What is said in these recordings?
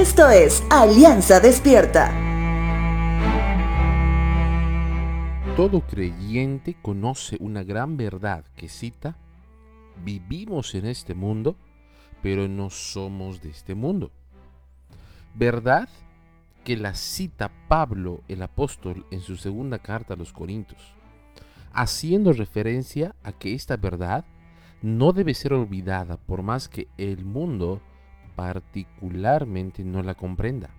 Esto es Alianza Despierta. Todo creyente conoce una gran verdad que cita, vivimos en este mundo, pero no somos de este mundo. Verdad que la cita Pablo el apóstol en su segunda carta a los Corintios, haciendo referencia a que esta verdad no debe ser olvidada por más que el mundo particularmente no la comprenda,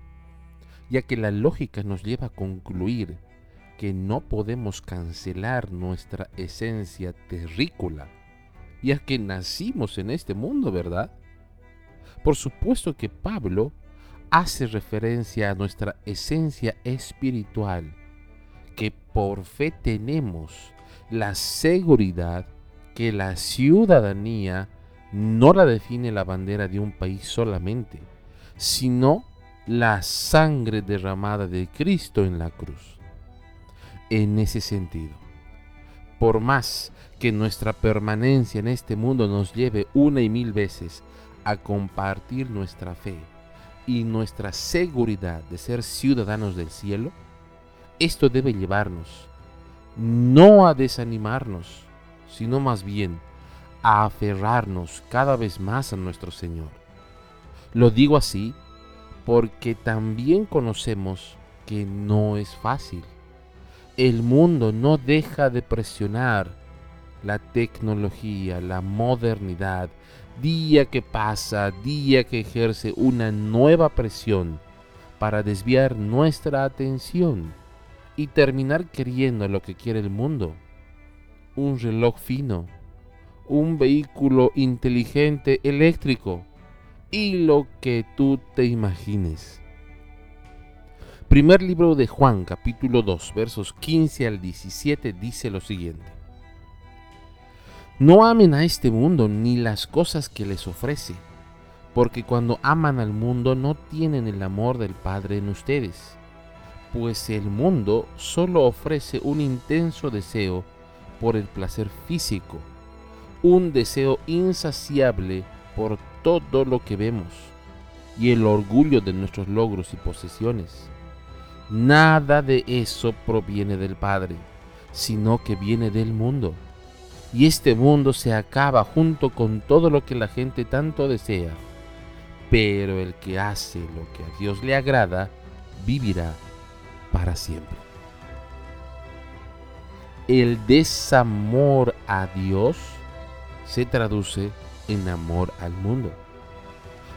ya que la lógica nos lleva a concluir que no podemos cancelar nuestra esencia terrícola, ya que nacimos en este mundo, ¿verdad? Por supuesto que Pablo hace referencia a nuestra esencia espiritual, que por fe tenemos la seguridad que la ciudadanía no la define la bandera de un país solamente, sino la sangre derramada de Cristo en la cruz. En ese sentido, por más que nuestra permanencia en este mundo nos lleve una y mil veces a compartir nuestra fe y nuestra seguridad de ser ciudadanos del cielo, esto debe llevarnos no a desanimarnos, sino más bien a aferrarnos cada vez más a nuestro Señor. Lo digo así porque también conocemos que no es fácil. El mundo no deja de presionar la tecnología, la modernidad, día que pasa, día que ejerce una nueva presión para desviar nuestra atención y terminar queriendo lo que quiere el mundo. Un reloj fino, un vehículo inteligente eléctrico y lo que tú te imagines. Primer libro de Juan, capítulo 2, versos 15 al 17, dice lo siguiente. No amen a este mundo ni las cosas que les ofrece, porque cuando aman al mundo no tienen el amor del Padre en ustedes, pues el mundo solo ofrece un intenso deseo por el placer físico un deseo insaciable por todo lo que vemos y el orgullo de nuestros logros y posesiones. Nada de eso proviene del Padre, sino que viene del mundo. Y este mundo se acaba junto con todo lo que la gente tanto desea. Pero el que hace lo que a Dios le agrada, vivirá para siempre. El desamor a Dios se traduce en amor al mundo.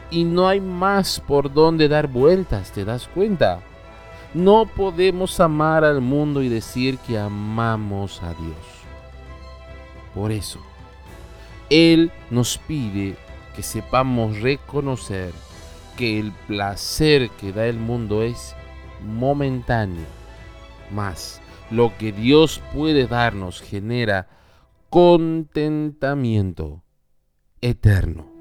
Y no hay más por donde dar vueltas, ¿te das cuenta? No podemos amar al mundo y decir que amamos a Dios. Por eso, Él nos pide que sepamos reconocer que el placer que da el mundo es momentáneo, mas lo que Dios puede darnos genera contentamiento eterno.